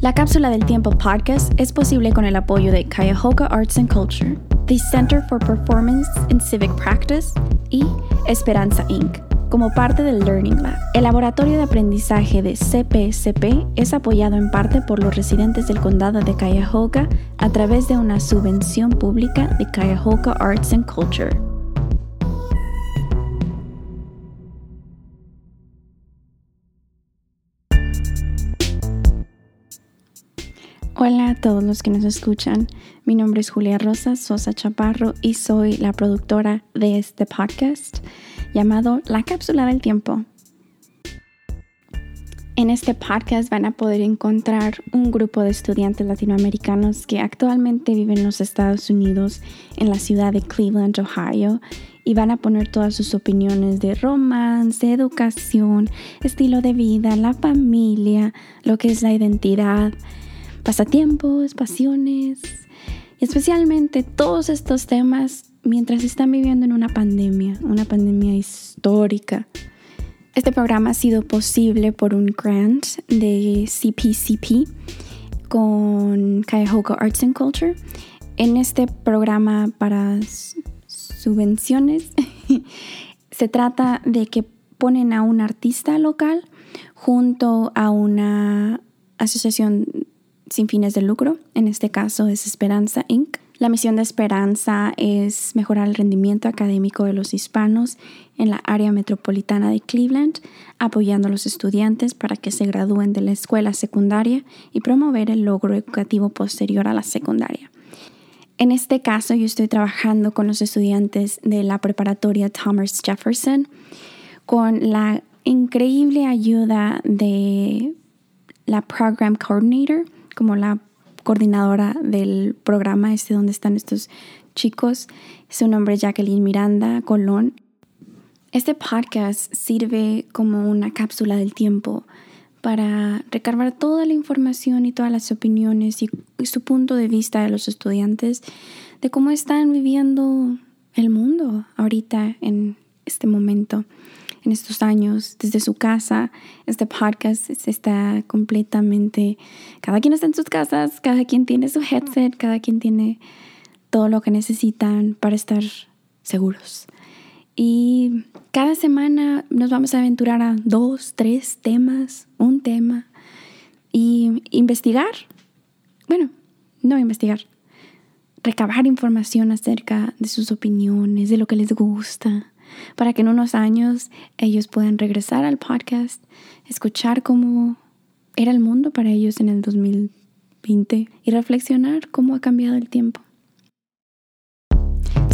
La Cápsula del Tiempo podcast es posible con el apoyo de Cuyahoga Arts and Culture, the Center for Performance and Civic Practice y Esperanza Inc. como parte del Learning Lab. El laboratorio de aprendizaje de CPCP es apoyado en parte por los residentes del condado de Cuyahoga a través de una subvención pública de Cuyahoga Arts and Culture. Hola a todos los que nos escuchan. Mi nombre es Julia Rosa Sosa Chaparro y soy la productora de este podcast llamado La Cápsula del Tiempo. En este podcast van a poder encontrar un grupo de estudiantes latinoamericanos que actualmente viven en los Estados Unidos, en la ciudad de Cleveland, Ohio, y van a poner todas sus opiniones de romance, educación, estilo de vida, la familia, lo que es la identidad, pasatiempos, pasiones y especialmente todos estos temas mientras están viviendo en una pandemia, una pandemia histórica. Este programa ha sido posible por un grant de CPCP con Cuyahoga Arts and Culture. En este programa para subvenciones se trata de que ponen a un artista local junto a una asociación sin fines de lucro, en este caso es Esperanza Inc. La misión de Esperanza es mejorar el rendimiento académico de los hispanos en la área metropolitana de Cleveland, apoyando a los estudiantes para que se gradúen de la escuela secundaria y promover el logro educativo posterior a la secundaria. En este caso, yo estoy trabajando con los estudiantes de la preparatoria Thomas Jefferson con la increíble ayuda de la Program Coordinator, como la coordinadora del programa este donde están estos chicos. Su nombre es Jacqueline Miranda Colón. Este podcast sirve como una cápsula del tiempo para recargar toda la información y todas las opiniones y, su punto de vista de los estudiantes de cómo están viviendo el mundo ahorita en este momento en estos años desde su casa. Este podcast está completamente, cada quien está en sus casas, cada quien tiene su headset, cada quien tiene todo lo que necesitan para estar seguros. Y cada semana nos vamos a aventurar a dos, tres temas, un tema y investigar. Bueno, no investigar, recabar información acerca de sus opiniones, de lo que les gusta, para que en unos años ellos puedan regresar al podcast, escuchar cómo era el mundo para ellos en el 2020 y reflexionar cómo ha cambiado el tiempo.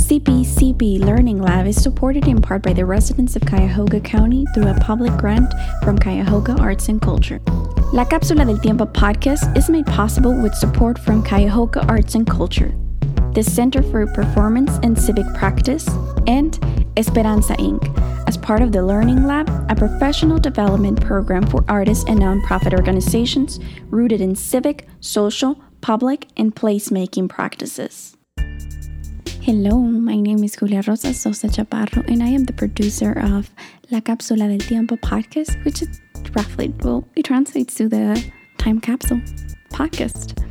CPCP Learning Lab is supported in part by the residents of Cuyahoga County through a public grant from Cuyahoga Arts and Culture. La Cápsula del Tiempo podcast is made possible with support from Cuyahoga Arts and Culture, the Center for Performance and Civic Practice, and Esperanza Inc., as part of the Learning Lab, a professional development program for artists and nonprofit organizations rooted in civic, social, public, and placemaking practices. Hello, my name is Julia Rosa Sosa Chaparro, and I am the producer of La Cápsula del Tiempo podcast, which is roughly, well, it translates to the time capsule podcast.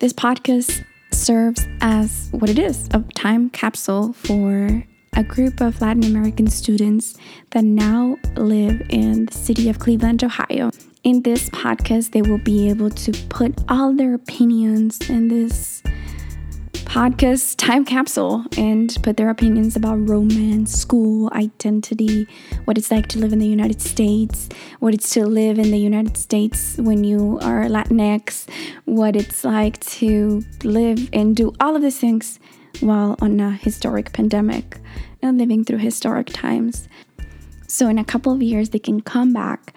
This podcast serves as what it is a time capsule for a group of Latin American students that now live in the city of Cleveland, Ohio. In this podcast, they will be able to put all their opinions in this podcast time capsule and put their opinions about romance, school, identity, what it's like to live in the United States, what it's to live in the United States when you are Latinx, what it's like to live and do all of these things while on a historic pandemic and living through historic times. So, in a couple of years, they can come back,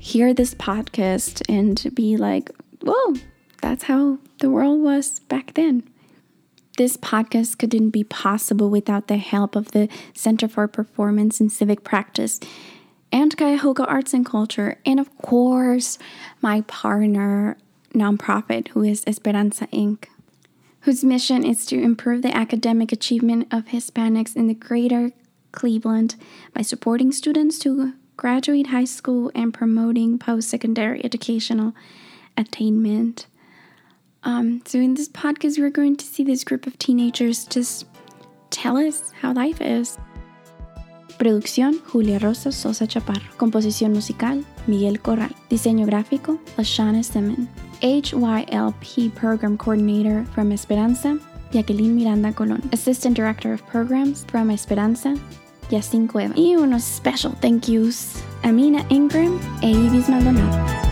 hear this podcast, and be like, whoa, that's how the world was back then. This podcast couldn't be possible without the help of the Center for Performance and Civic Practice and Cuyahoga Arts and Culture, and of course, my partner nonprofit, who is Esperanza Inc whose mission is to improve the academic achievement of Hispanics in the greater Cleveland by supporting students to graduate high school and promoting post secondary educational attainment. Um, so, in this podcast, we're going to see this group of teenagers just tell us how life is. Producción Julia Rosa Sosa Chaparro. Composición musical Miguel Corral. Diseño gráfico Lashana Simon. HYLP Program Coordinator from Esperanza Jacqueline Miranda Colón. Assistant Director of Programs from Esperanza Yacine Cueva. Y unos special thank yous Amina Ingram e Ibis Maldonado.